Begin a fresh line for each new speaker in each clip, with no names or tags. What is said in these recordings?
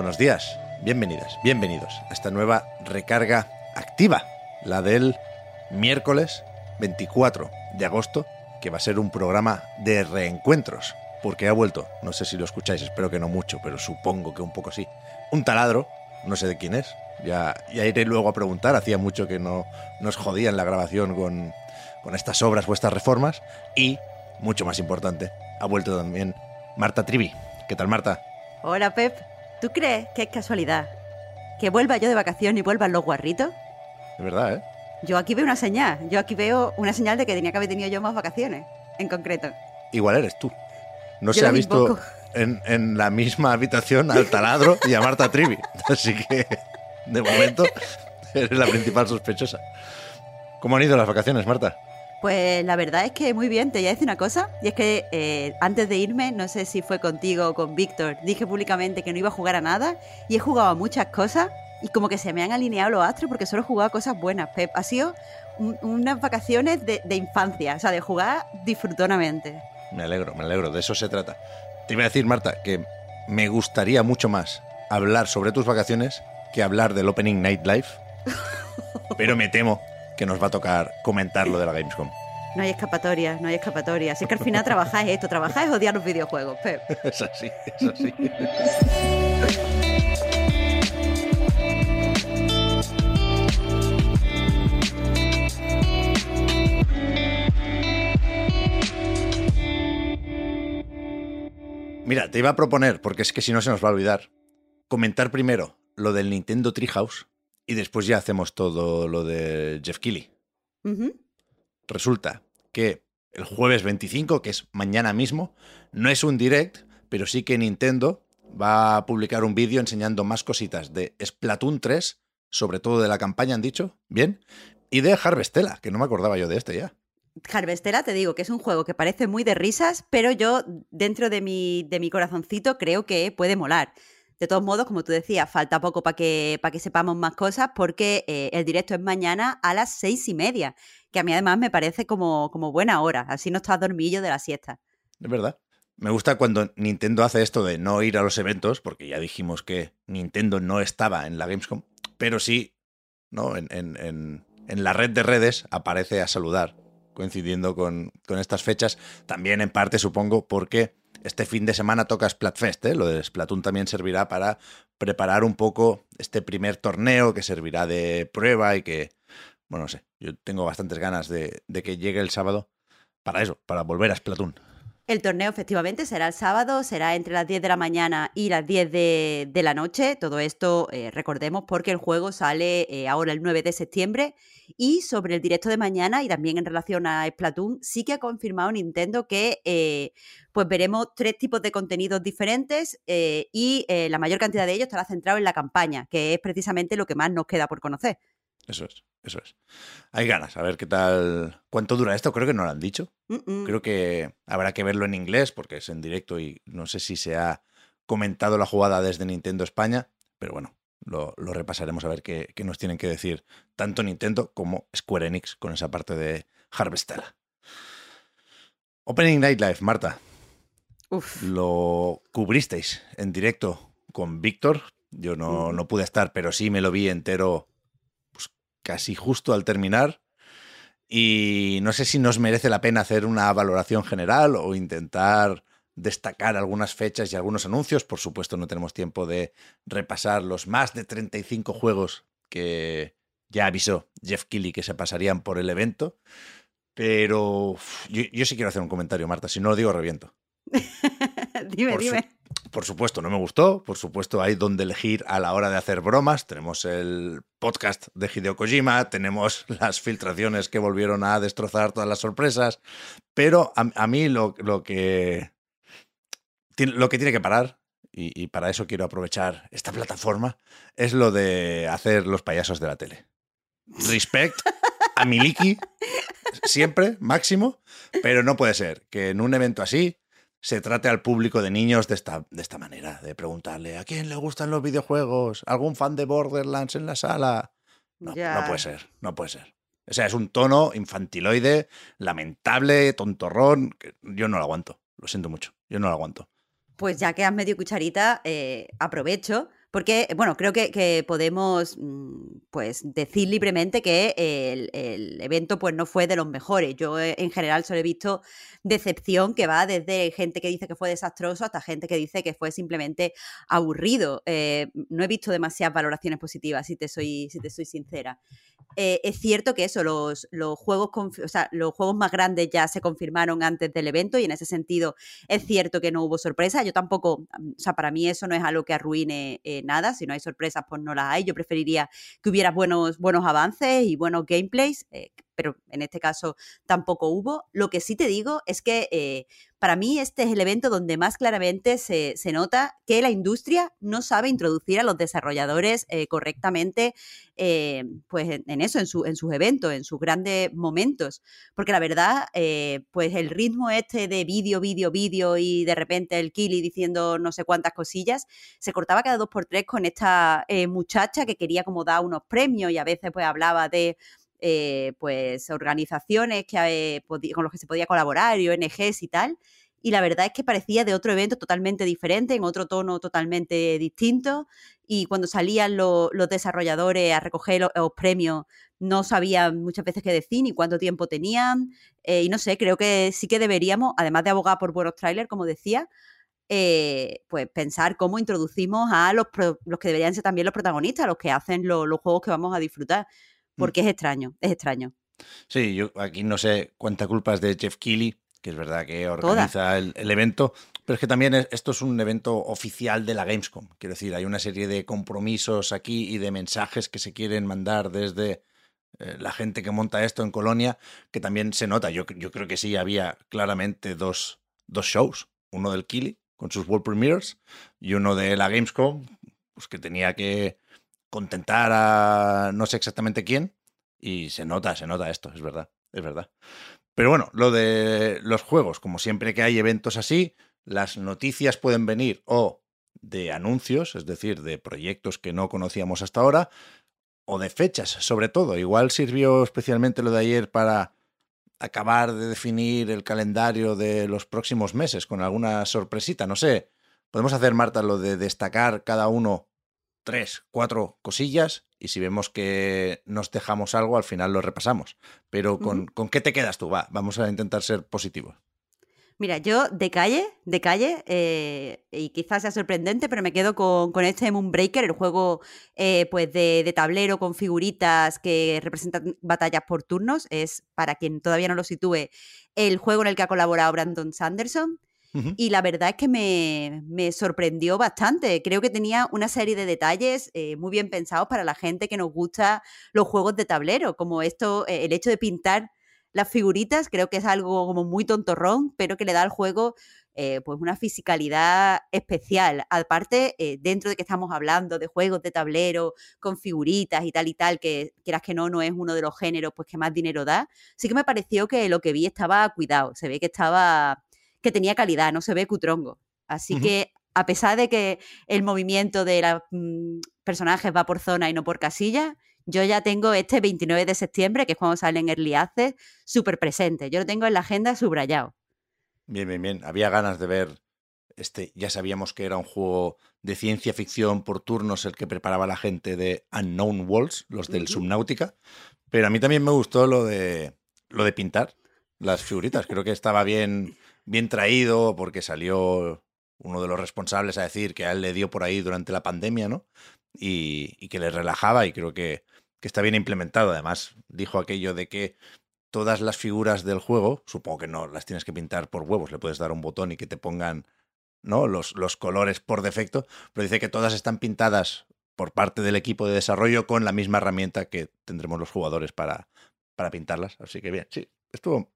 Buenos días, bienvenidas, bienvenidos a esta nueva recarga activa, la del miércoles 24 de agosto, que va a ser un programa de reencuentros, porque ha vuelto, no sé si lo escucháis, espero que no mucho, pero supongo que un poco sí, un taladro, no sé de quién es, ya, ya iré luego a preguntar, hacía mucho que no nos jodían la grabación con, con estas obras o estas reformas, y, mucho más importante, ha vuelto también Marta Trivi. ¿Qué tal, Marta?
Hola, Pep. ¿Tú crees que es casualidad que vuelva yo de vacación y vuelvan los guarritos?
De verdad, ¿eh?
Yo aquí veo una señal. Yo aquí veo una señal de que tenía que haber tenido yo más vacaciones, en concreto.
Igual eres tú. No
Yo
se ha visto en, en la misma habitación al taladro y a Marta Trivi. Así que, de momento, eres la principal sospechosa. ¿Cómo han ido las vacaciones, Marta?
Pues la verdad es que muy bien, te voy a decir una cosa, y es que eh, antes de irme, no sé si fue contigo o con Víctor, dije públicamente que no iba a jugar a nada, y he jugado a muchas cosas, y como que se me han alineado los astros porque solo he jugado a cosas buenas, Pep. Ha sido un- unas vacaciones de, de infancia, o sea, de jugar disfrutonamente.
Me alegro, me alegro, de eso se trata. Te iba a decir, Marta, que me gustaría mucho más hablar sobre tus vacaciones que hablar del Opening Night Live, pero me temo que nos va a tocar comentar lo de la Gamescom.
No hay escapatoria, no hay escapatoria. Así que al final trabajáis esto, trabajáis odiar los videojuegos, Pep.
Es así, es así. Mira, te iba a proponer, porque es que si no se nos va a olvidar, comentar primero lo del Nintendo Treehouse y después ya hacemos todo lo de Jeff Keighley. Resulta que el jueves 25, que es mañana mismo, no es un direct, pero sí que Nintendo va a publicar un vídeo enseñando más cositas de Splatoon 3, sobre todo de la campaña, han dicho, bien, y de Harvestella, que no me acordaba yo de este ya.
Harvestella, te digo que es un juego que parece muy de risas, pero yo dentro de mi, de mi corazoncito creo que puede molar. De todos modos, como tú decías, falta poco para que, que sepamos más cosas porque eh, el directo es mañana a las seis y media, que a mí además me parece como, como buena hora, así no estás dormillo de la siesta.
Es verdad. Me gusta cuando Nintendo hace esto de no ir a los eventos, porque ya dijimos que Nintendo no estaba en la Gamescom, pero sí, ¿no? En, en- en- en la red de redes aparece a saludar, coincidiendo con, con estas fechas. También en parte, supongo, porque este fin de semana toca Splatfest, ¿eh? Lo de Splatoon también servirá para preparar un poco este primer torneo que servirá de prueba y que, bueno, no sé, yo tengo bastantes ganas de, de que llegue el sábado para eso, para volver a Splatoon.
El torneo efectivamente será el sábado, será entre las 10 de la mañana y las 10 de, la noche. Todo esto, eh, recordemos, porque el juego sale eh, ahora el 9 de septiembre. Y sobre el directo de mañana y también en relación a Splatoon, sí que ha confirmado Nintendo que eh, pues veremos tres tipos de contenidos diferentes y la mayor cantidad de ellos estará centrado en la campaña, que es precisamente lo que más nos queda por conocer.
Eso es, eso es. Hay ganas, a ver qué tal. ¿Cuánto dura esto? Creo que no lo han dicho.
Mm, mm.
Creo que habrá que verlo en inglés porque es en directo y no sé si se ha comentado la jugada desde Nintendo España, pero bueno, lo, lo repasaremos a ver qué, qué nos tienen que decir tanto Nintendo como Square Enix con esa parte de Harvestella. Opening Night Live, Marta,
Uf.
lo cubristeis en directo con Víctor. Yo no,
Ujú.
no pude estar, pero sí me lo vi entero casi justo al terminar. Y no sé si nos merece la pena hacer una valoración general o intentar destacar algunas fechas y algunos anuncios. Por supuesto, no tenemos tiempo de repasar los más de 35 juegos que ya avisó Jeff Keighley que se pasarían por el evento. Pero yo, yo sí quiero hacer un comentario, Marta. Si no lo digo, reviento.
dime,
Por su-
dime.
Por supuesto, no me gustó. Por supuesto, hay donde elegir a la hora de hacer bromas. Tenemos el podcast de Hideo Kojima, tenemos las filtraciones que volvieron a destrozar todas las sorpresas. Pero a, mí lo, que, lo que tiene que parar, y, para eso quiero aprovechar esta plataforma, es lo de hacer los payasos de la tele. Respect a Miliki, siempre, máximo, pero no puede ser que en un evento así se trate al público de niños de esta, de esta manera, de preguntarle a quién le gustan los videojuegos, algún fan de Borderlands en la sala. No, no puede ser, no puede ser. O sea, es un tono infantiloide, lamentable, tontorrón. yo no lo aguanto. Lo siento mucho. Yo no lo aguanto.
Pues ya que has medio cucharita, eh, aprovecho porque, bueno, creo que, podemos mm, pues, decir libremente que el, evento pues, no fue de los mejores. Yo eh, en general solo he visto decepción que va desde gente que dice que fue desastroso hasta gente que dice que fue simplemente aburrido. Eh, no he visto demasiadas valoraciones positivas, si te soy, si te soy sincera. Eh, es cierto que eso, los, los juegos o sea, los juegos más grandes ya se confirmaron antes del evento y en ese sentido es cierto que no hubo sorpresa. Yo tampoco, o sea, para mí eso no es algo que arruine eh, nada. Si no hay sorpresas, pues no las hay. Yo preferiría que hubiera buenos, buenos avances y buenos gameplays, eh, pero en este caso tampoco hubo. Lo que sí te digo es que para mí este es el evento donde más claramente se, nota que la industria no sabe introducir a los desarrolladores eh, correctamente eh, pues en, eso, en, su, en, sus eventos, en sus grandes momentos. Porque la verdad, eh, pues el ritmo este de vídeo, vídeo, vídeo y de repente el Kili diciendo no sé cuántas cosillas, se cortaba cada dos por tres con esta muchacha que quería como dar unos premios y a veces pues hablaba de eh, pues organizaciones que, eh, con los que se podía colaborar y ONGs y tal. Y la verdad es que parecía de otro evento totalmente diferente, en otro tono totalmente distinto. Y cuando salían los desarrolladores a recoger los, premios, no sabían muchas veces qué decir ni cuánto tiempo tenían. Eh, y no sé, creo que sí que deberíamos, además de abogar por buenos trailers, como decía, pues pensar cómo introducimos a los, los, que deberían ser también los protagonistas, los que hacen los juegos que vamos a disfrutar. Mm. porque es extraño, es extraño.
Sí, yo aquí no sé cuánta culpa es de Jeff Keighley, que es verdad que organiza el, evento, pero es que también esto es un evento oficial de la Gamescom. Quiero decir, hay una serie de compromisos aquí y de mensajes que se quieren mandar desde eh, la gente que monta esto en Colonia, que también se nota. Yo, yo creo que sí, había claramente dos, dos shows. Uno del Kili con sus World Premiers y uno de la Gamescom, pues que tenía que contentar a no sé exactamente quién. Y se nota, se nota esto, es verdad, es verdad. Pero bueno, lo de los juegos, como siempre que hay eventos así, las noticias pueden venir o de anuncios, es decir, de proyectos que no conocíamos hasta ahora, o de fechas, sobre todo. Igual sirvió especialmente lo de ayer para acabar de definir el calendario de los próximos meses con alguna sorpresita, no sé. Podemos hacer, Marta, lo de destacar cada uno tres, cuatro cosillas y si vemos que nos dejamos algo, al final lo repasamos. Pero ¿con, ¿con qué te quedas tú? Va, vamos a intentar ser positivos.
Mira, yo de calle, de calle, eh, y quizás sea sorprendente, pero me quedo con, con este Moonbreaker, el juego eh, pues de, de, tablero con figuritas que representan batallas por turnos. Es, para quien todavía no lo sitúe, el juego en el que ha colaborado Brandon Sanderson. Y la verdad es que me, sorprendió bastante. Creo que tenía una serie de detalles eh, muy bien pensados para la gente que nos gusta los juegos de tablero, como esto, eh, el hecho de pintar las figuritas, creo que es algo como muy tontorrón, pero que le da al juego eh, pues una fisicalidad especial. Aparte, dentro de que estamos hablando de juegos de tablero con figuritas y tal y tal, que quieras que no, no es uno de los géneros pues que más dinero da, sí que me pareció que lo que vi estaba cuidado, se ve que estaba que tenía calidad, no se ve cutrongo. Así que a pesar de que el movimiento de los mm, personajes va por zona y no por casilla, yo ya tengo este 29 de septiembre, que es cuando sale en Early Access, súper presente. Yo lo tengo en la agenda subrayado.
Bien, bien, bien. Había ganas de ver este. Ya sabíamos que era un juego de ciencia ficción por turnos el que preparaba la gente de Unknown Worlds, los del Subnautica. Pero a mí también me gustó lo de lo de pintar las figuritas. Creo que estaba bien bien traído porque salió uno de los responsables a decir que a él le dio por ahí durante la pandemia, ¿no? Y, que le relajaba y creo que, que, está bien implementado. Además, dijo aquello de que todas las figuras del juego, supongo que no las tienes que pintar por huevos, le puedes dar un botón y que te pongan ¿no? Los, los colores por defecto, pero dice que todas están pintadas por parte del equipo de desarrollo con la misma herramienta que tendremos los jugadores para, para pintarlas. Así que bien, sí, estuvo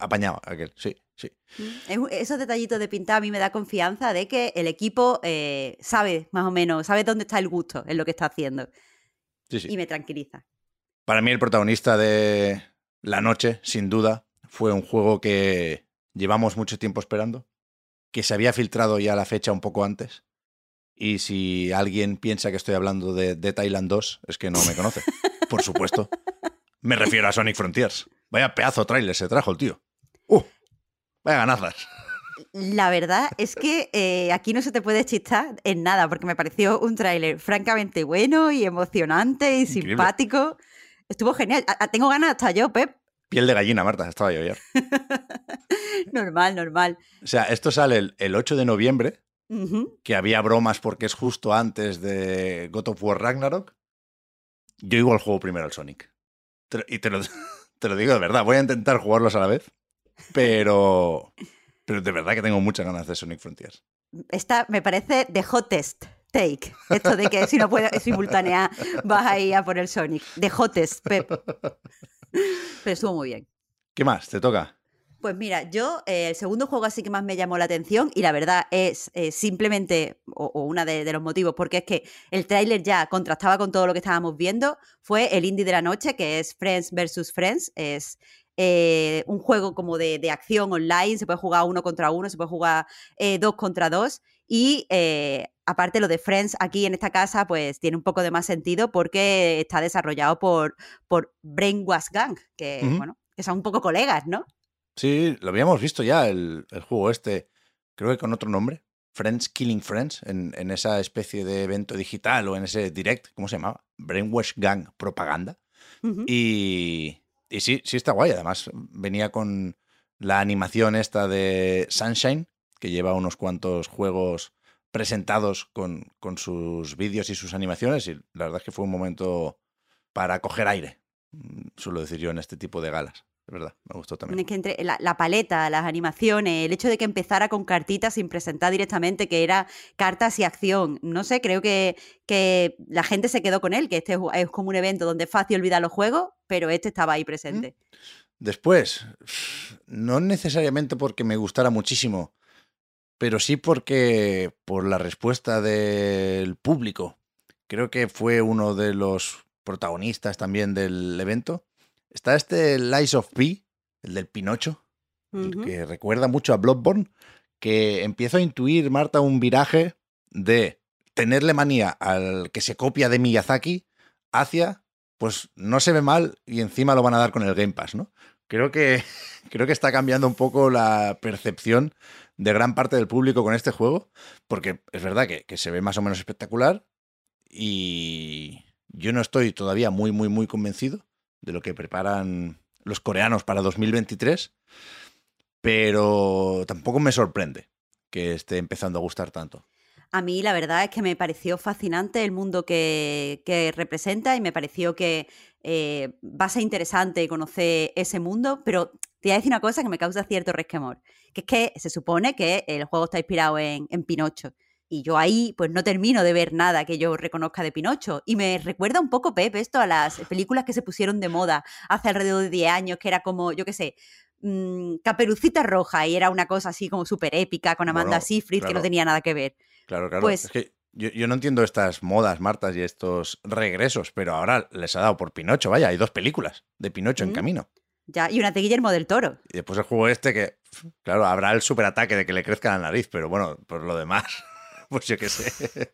apañado aquel, sí, sí.
Mm, esos detallitos de pintar a mí me da confianza de que el equipo eh, sabe más o menos, sabe dónde está el gusto en lo que está haciendo.
Sí, sí.
Y me tranquiliza.
Para mí el protagonista de la noche, sin duda, fue un juego que llevamos mucho tiempo esperando, que se había filtrado ya la fecha un poco antes. Y si alguien piensa que estoy hablando de, de Thailand 2, es que no me conoce. Por supuesto. Me refiero a Sonic Frontiers. Vaya pedazo trailer se trajo el tío. Vaya ganazas.
La verdad es que eh, aquí no se te puede chistar en nada, porque me pareció un tráiler francamente bueno y emocionante y simpático. Estuvo genial. tengo ganas hasta yo, Pep.
Piel de gallina, Marta, estaba yo ayer.
normal, normal.
O sea, esto sale el, 8 de noviembre, que había bromas porque es justo antes de God of War Ragnarok. Yo igual juego primero al Sonic. Y te lo, te lo digo de verdad, voy a intentar jugarlos a la vez, pero, pero de verdad que tengo muchas ganas de Sonic Frontiers.
Esta me parece de hottest take. Esto de que si no puedes simultanear vas a ir a por el Sonic. De hottest, Pep. Pero estuvo muy bien.
¿Qué más? ¿Te toca?
Pues mira, yo eh, el segundo juego así que más me llamó la atención y la verdad es eh, simplemente, o, o uno de, los motivos, porque es que el tráiler ya contrastaba con todo lo que estábamos viendo, fue el indie de la noche, que es Friends vs. Friends, es eh, un juego como de, de, acción online, se puede jugar uno contra uno, se puede jugar dos contra dos y aparte lo de Friends aquí en esta casa pues tiene un poco de más sentido porque está desarrollado por, por Brainwash Gang, que bueno, que son un poco colegas, ¿no?
Sí, lo habíamos visto ya, el, juego este, creo que con otro nombre, Friends Killing Friends, en, esa especie de evento digital o en ese direct, ¿cómo se llamaba? Brainwash Gang Propaganda. y, y sí, sí está guay. Además, venía con la animación esta de Sunshine, que lleva unos cuantos juegos presentados con, con sus vídeos y sus animaciones. Y la verdad es que fue un momento para coger aire, mm, suelo decir yo, en este tipo de galas verdad, me gustó también.
que entre la, paleta, las animaciones, el hecho de que empezara con cartitas sin presentar directamente, que era cartas y acción. No sé, creo que, que la gente se quedó con él, que este es como un evento donde es fácil olvidar los juegos, pero este estaba ahí presente.
Después, no necesariamente porque me gustara muchísimo, pero sí porque por la respuesta del público. Creo que fue uno de los protagonistas también del evento Está este Lies of P, el del Pinocho, que recuerda mucho a Bloodborne, que empiezo a intuir, Marta, un viraje de tenerle manía al que se copia de Miyazaki hacia, pues no se ve mal y encima lo van a dar con el Game Pass, ¿no? Creo que, creo que está cambiando un poco la percepción de gran parte del público con este juego, porque es verdad que, que se ve más o menos espectacular y yo no estoy todavía muy, muy, muy convencido de lo que preparan los coreanos para 2023, pero tampoco me sorprende que esté empezando a gustar tanto.
A mí la verdad es que me pareció fascinante el mundo que, representa y me pareció que eh, va a ser interesante conocer ese mundo, pero te voy a decir una cosa que me causa cierto resquemor, que es que se supone que el juego está inspirado en, en Pinocho. Y yo ahí pues no termino de ver nada que yo reconozca de Pinocho. Y me recuerda un poco, Pep, esto a las películas que se pusieron de moda hace alrededor de 10 años, que era como, yo qué sé, mmm, Caperucita Roja y era una cosa así como súper épica con Amanda Seyfried que no tenía nada que ver.
Claro, claro. Pues, es que yo, no entiendo estas modas, Martas, y estos regresos, pero ahora les ha dado por Pinocho. Vaya, hay dos películas de Pinocho en camino.
Ya, y una de Guillermo del Toro.
Y después el juego este que, claro, habrá el superataque de que le crezca la nariz, pero bueno, por lo demás. Pues yo qué sé.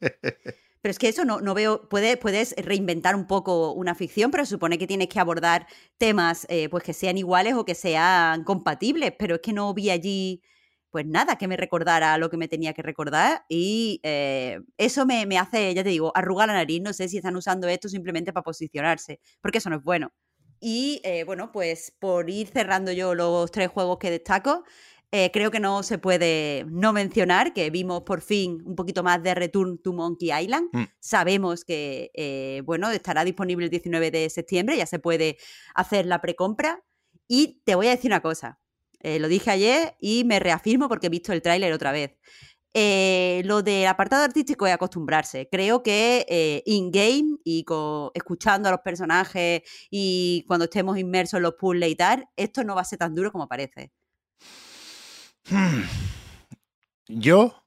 Pero es que eso no, no veo, puede, puedes reinventar un poco una ficción, pero supone que tienes que abordar temas eh, pues que sean iguales o que sean compatibles, pero es que no vi allí pues nada que me recordara lo que me tenía que recordar y eh, eso me, me, hace, ya te digo, arrugar la nariz, no sé si están usando esto simplemente para posicionarse, porque eso no es bueno. Y eh, bueno, pues por ir cerrando yo los tres juegos que destaco, eh, creo que no se puede no mencionar que vimos por fin un poquito más de Return to Monkey Island. Mm. Sabemos que, eh, bueno, estará disponible el 19 de septiembre, ya se puede hacer la precompra. Y te voy a decir una cosa, eh, lo dije ayer y me reafirmo porque he visto el tráiler otra vez. Eh, lo del apartado artístico es acostumbrarse. Creo que eh, in-game y escuchando a los personajes y cuando estemos inmersos en los puzzles y tal, esto no va a ser tan duro como parece.
Hmm. Yo,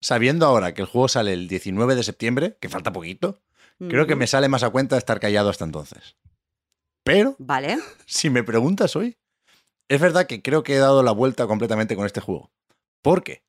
sabiendo ahora que el juego sale el 19 de septiembre, que falta poquito, creo que me sale más a cuenta estar callado hasta entonces. Pero,
vale.
si me preguntas hoy, es verdad que creo que he dado la vuelta completamente con este juego. Porque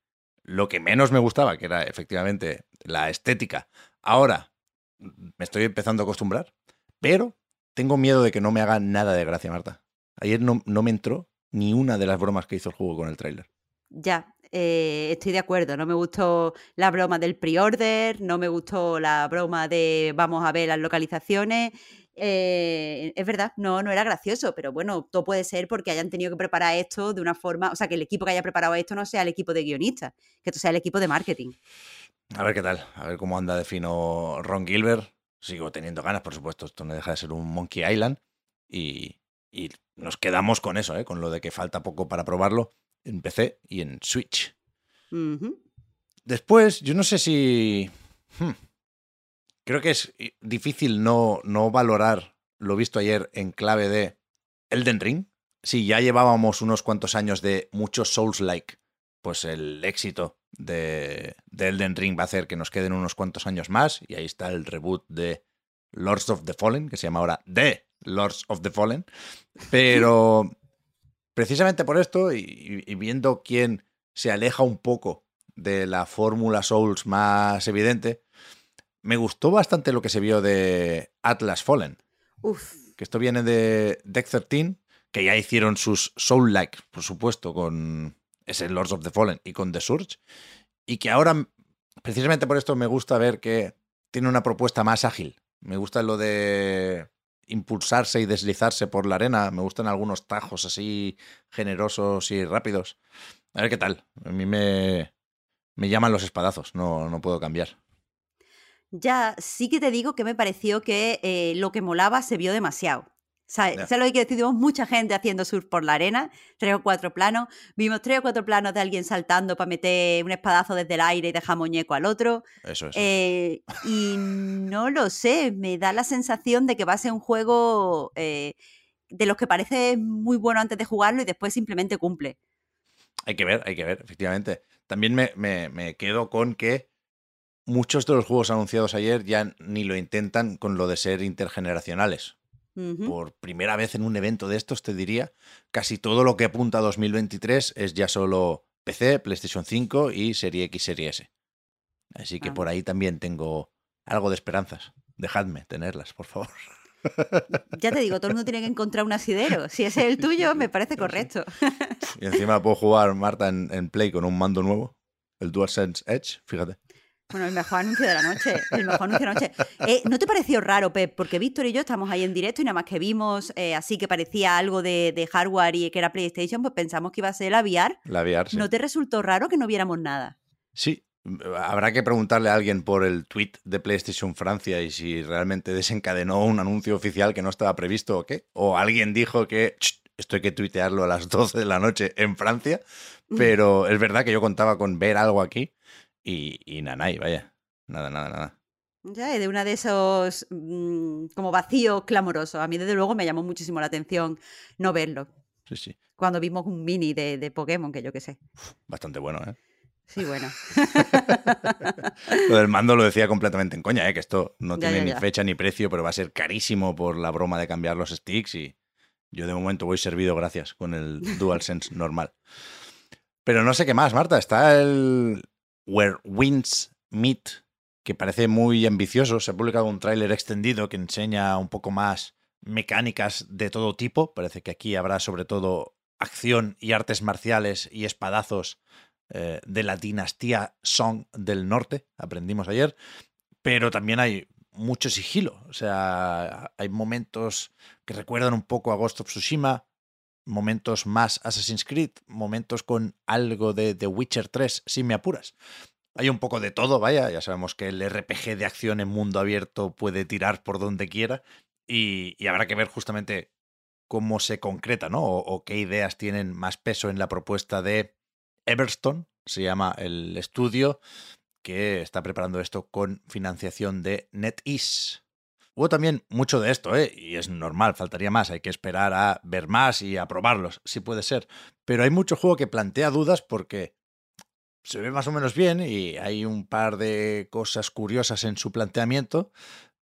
lo que menos me gustaba, que era efectivamente la estética, ahora me estoy empezando a acostumbrar, pero tengo miedo de que no me haga nada de gracia, Marta. Ayer no, no me entró ni una de las bromas que hizo el juego con el tráiler.
Ya, eh, estoy de acuerdo. No me gustó la broma del pre-order, no me gustó la broma de vamos a ver las localizaciones. Eh, es verdad, no, no era gracioso, pero bueno, todo puede ser porque hayan tenido que preparar esto de una forma, o sea, que el equipo que haya preparado esto no sea el equipo de guionistas, que esto sea el equipo de marketing.
A ver qué tal, a ver cómo anda de fino Ron Gilbert. Sigo teniendo ganas, por supuesto, esto no deja de ser un Monkey Island y, y nos quedamos con eso, ¿eh? con lo de que falta poco para probarlo en PC y en Switch. Después, yo no sé si... Hmm, creo que es difícil no, no valorar lo visto ayer en clave de Elden Ring. Si ya llevábamos unos cuantos años de muchos Souls-like, pues el éxito de, de, Elden Ring va a hacer que nos queden unos cuantos años más. Y ahí está el reboot de Lords of the Fallen, que se llama ahora The Lords of the Fallen. Pero precisamente por esto, y, viendo quién se aleja un poco de la fórmula Souls más evidente, me gustó bastante lo que se vio de Atlas Fallen. Que esto viene de Deck 13, que ya hicieron sus Soul-like, por supuesto, con ese Lords of the Fallen y con The Surge. Y que ahora, precisamente por esto, me gusta ver que tiene una propuesta más ágil. Me gusta lo de impulsarse y deslizarse por la arena. Me gustan algunos tajos así generosos y rápidos. A ver qué tal. A mí me, me llaman los espadazos, no, no puedo cambiar.
Ya, sí que te digo que me pareció que eh, lo que molaba se vio demasiado. ¿Sabes? lo que decidimos mucha gente haciendo surf por la arena, tres o cuatro planos. Vimos tres o cuatro planos de alguien saltando para meter un espadazo desde el aire y dejar muñeco al otro.
Eso es.
Eh, y no lo sé, me da la sensación de que va a ser un juego eh, de los que parece muy bueno antes de jugarlo y después simplemente cumple.
Hay que ver, hay que ver, efectivamente. También me, me quedo con que muchos de los juegos anunciados ayer ya ni lo intentan con lo de ser intergeneracionales por primera vez en un evento de estos, te diría, casi todo lo que apunta a 2023 es ya solo PC, PlayStation 5 y Serie X, Serie S. Así que ah. por ahí también tengo algo de esperanzas. Dejadme tenerlas, por favor.
Ya te digo, todo el mundo tiene que encontrar un asidero. Si ese es el tuyo, me parece correcto.
Y encima puedo jugar, Marta, en Play con un mando nuevo, el DualSense Edge, fíjate.
Bueno, el mejor anuncio de la noche. El mejor anuncio de la noche. Eh, ¿No te pareció raro, Pep? Porque Víctor y yo estamos ahí en directo y nada más que vimos eh, así que parecía algo de, hardware y que era PlayStation, pues pensamos que iba a ser la VR.
La VR,
¿No te resultó raro que no viéramos nada?
Sí. Habrá que preguntarle a alguien por el tweet de PlayStation Francia y si realmente desencadenó un anuncio oficial que no estaba previsto o qué. O alguien dijo que esto hay que tuitearlo a las 12 de la noche en Francia. Pero es verdad que yo contaba con ver algo aquí y, y nanay, vaya. Nada, nada, nada.
Ya, de una de esos mm, como vacíos clamorosos. A mí, desde luego, me llamó muchísimo la atención no verlo.
Sí, sí.
Cuando vimos un mini de, de Pokémon, que yo qué sé.
Bastante bueno, ¿eh?
Sí, bueno.
lo del mando lo decía completamente en coña, ¿eh? que esto no tiene ni fecha ni precio, pero va a ser carísimo por la broma de cambiar los sticks y yo de momento voy servido gracias con el DualSense normal. Pero no sé qué más, Marta. Está el, Where Winds Meet, que parece muy ambicioso. Se ha publicado un tráiler extendido que enseña un poco más mecánicas de todo tipo. Parece que aquí habrá sobre todo acción y artes marciales y espadazos eh, de la dinastía Song del norte, aprendimos ayer. Pero también hay mucho sigilo. O sea, hay momentos que recuerdan un poco a Ghost of Tsushima, momentos más Assassin's Creed, momentos con algo de The Witcher 3, si me apuras. Hay un poco de todo, vaya, ya sabemos que el RPG de acción en mundo abierto puede tirar por donde quiera y, habrá que ver justamente cómo se concreta, ¿no? O, qué ideas tienen más peso en la propuesta de Everstone, se llama el estudio que está preparando esto con financiación de NetEase. Hubo también mucho de esto, ¿eh? y es normal, faltaría más, hay que esperar a ver más y a probarlos, si puede ser. Pero hay mucho juego que plantea dudas porque se ve más o menos bien y hay un par de cosas curiosas en su planteamiento,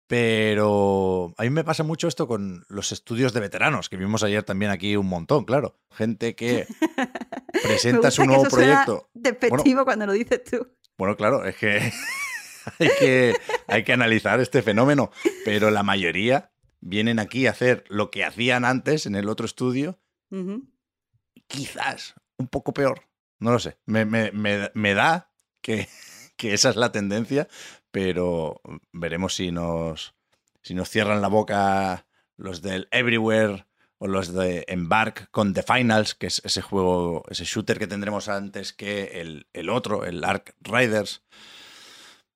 pero a mí me pasa mucho esto con los estudios de veteranos, que vimos ayer también aquí un montón, claro. Gente que presenta su nuevo proyecto.
Despectivo cuando lo dices tú.
Bueno, claro, es que hay, que hay que analizar este fenómeno, pero la mayoría vienen aquí a hacer lo que hacían antes en el otro estudio, quizás un poco peor, no lo sé, me, me, me, da que, que esa es la tendencia, pero veremos si nos, si nos cierran la boca los del Everywhere o los de Embark con The Finals, que es ese juego, ese shooter que tendremos antes que el, el otro, el Ark Riders.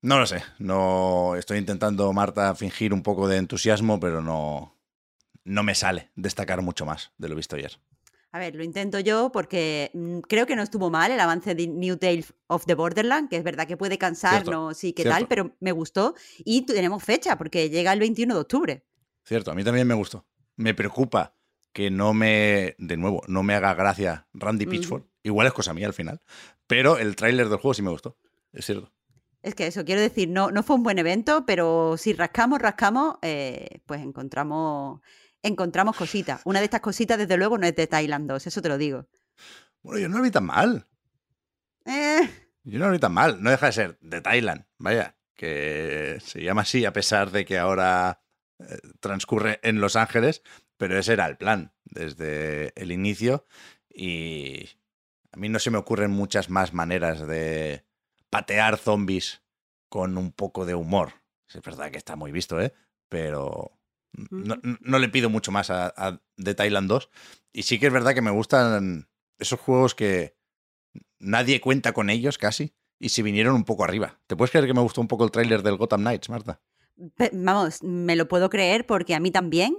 No lo sé, no estoy intentando, Marta, fingir un poco de entusiasmo, pero no, no me sale destacar mucho más de lo visto ayer.
A ver, lo intento yo porque mm, creo que no estuvo mal el avance de New Tales of the Borderland, que es verdad que puede cansar, no sí qué tal, pero me gustó y tenemos fecha porque llega el 21 de octubre.
Cierto, a mí también me gustó. Me preocupa que no me, de nuevo, no me haga gracia Randy Pitchford. Igual es cosa mía al final, pero el tráiler del juego sí me gustó, es cierto.
Es que eso, quiero decir, no, no fue un buen evento, pero si rascamos, rascamos, eh, pues encontramos encontramos cositas. Una de estas cositas, desde luego, no es de Thailand 2, eso te lo digo.
Bueno, yo no lo vi tan mal.
Eh.
Yo no lo vi tan mal. No deja de ser de Thailand, vaya, que se llama así a pesar de que ahora eh, transcurre en Los Ángeles, pero ese era el plan desde el inicio y a mí no se me ocurren muchas más maneras de patear zombies con un poco de humor. Es verdad que está muy visto, ¿eh? Pero no, le pido mucho más a, a, The Thailand 2. Y sí que es verdad que me gustan esos juegos que nadie cuenta con ellos casi y se vinieron un poco arriba. ¿Te puedes creer que me gustó un poco el tráiler del Gotham Knights, Marta?
Vamos, me lo puedo creer porque a mí también.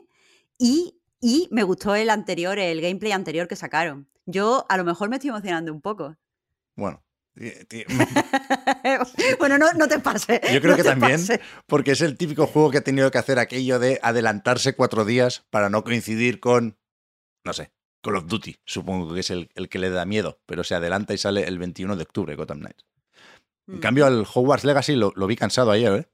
Y, y me gustó el anterior, el gameplay anterior que sacaron. Yo a lo mejor me estoy emocionando un poco.
Bueno,
bueno, no, no, te pases.
Yo creo que también, porque es el típico juego que ha tenido que hacer aquello de adelantarse cuatro días para no coincidir con, no sé, Call of Duty, supongo que es el, el que le da miedo, pero se adelanta y sale el 21 de octubre, Gotham Knights. En mm. cambio, al Hogwarts Legacy lo, lo vi cansado ayer, ¿eh?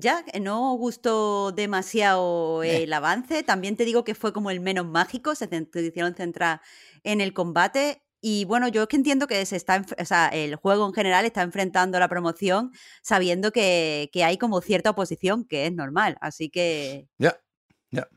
Ya, no gustó demasiado eh. el avance. También te digo que fue como el menos mágico. Se hicieron centrar en el combate. Y bueno, yo es que entiendo que se está, o sea, el juego en general está enfrentando la promoción sabiendo que, que, hay como cierta oposición, que es normal. Así que.
Ya, ya.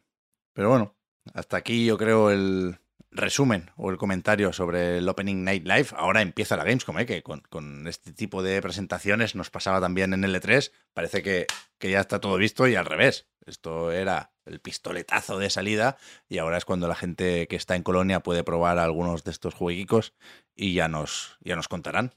Pero bueno, hasta aquí yo creo el resumen o el comentario sobre el Opening Night Live. Ahora empieza la Gamescom, ¿eh? que con, este tipo de presentaciones nos pasaba también en L3. Parece que, que ya está todo visto y al revés. Esto era el pistoletazo de salida y ahora es cuando la gente que está en Colonia puede probar algunos de estos jueguicos y ya nos, ya nos contarán.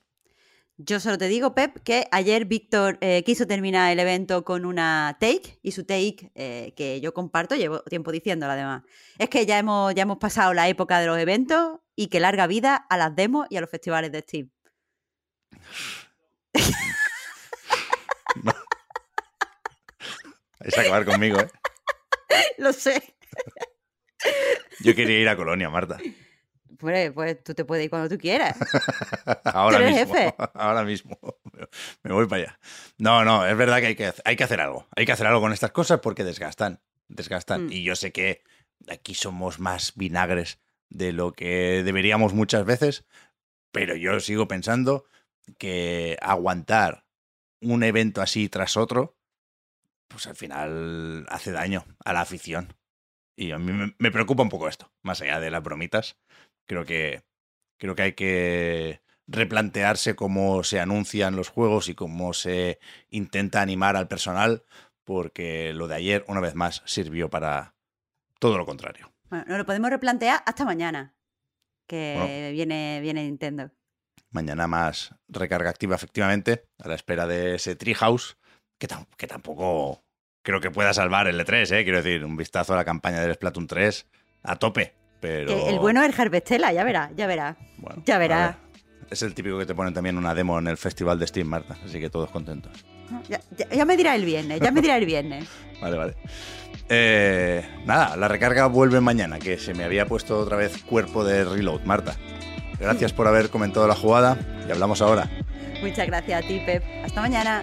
Yo solo te digo, Pep, que ayer Víctor eh, quiso terminar el evento con una take y su take, eh, que yo comparto, llevo tiempo diciéndola además, es que ya hemos, ya hemos pasado la época de los eventos y que larga vida a las demos y a los festivales de Steam.
Es acabar conmigo, ¿eh?
Lo sé.
Yo quería ir a Colonia, Marta.
Pues, pues tú te puedes ir cuando tú quieras.
ahora mismo. Ahora mismo. Me voy para allá. No, no, es verdad que hay que, hay que hacer algo. Hay que hacer algo con estas cosas porque desgastan. Desgastan. Mm. Y yo sé que aquí somos más vinagres de lo que deberíamos muchas veces, pero yo sigo pensando que aguantar un evento así tras otro pues al final hace daño a la afición. Y a mí me, preocupa un poco esto, más allá de las bromitas. Creo que, creo que hay que replantearse cómo se anuncian los juegos y cómo se intenta animar al personal, porque lo de ayer, una vez más, sirvió para todo lo contrario.
Bueno, lo podemos replantear hasta mañana, que viene, viene Nintendo.
Mañana más recarga activa, efectivamente, a la espera de ese Treehouse, que, que tampoco creo que pueda salvar el E3, ¿eh? Quiero decir, un vistazo a la campaña del Splatoon 3 a tope. Pero...
El bueno es Harvestella, ya verá, ya verá. ya verá.
es el típico que te ponen también una demo en el festival de Steam, Marta. Así que todos contentos.
Ya, ya- ya me dirá el viernes, ya me dirá el viernes.
Vale, vale. Eh, nada, la recarga vuelve mañana, que se me había puesto otra vez cuerpo de reload, Marta. Gracias por haber comentado la jugada y hablamos ahora.
Muchas gracias a ti, Pep. Hasta mañana.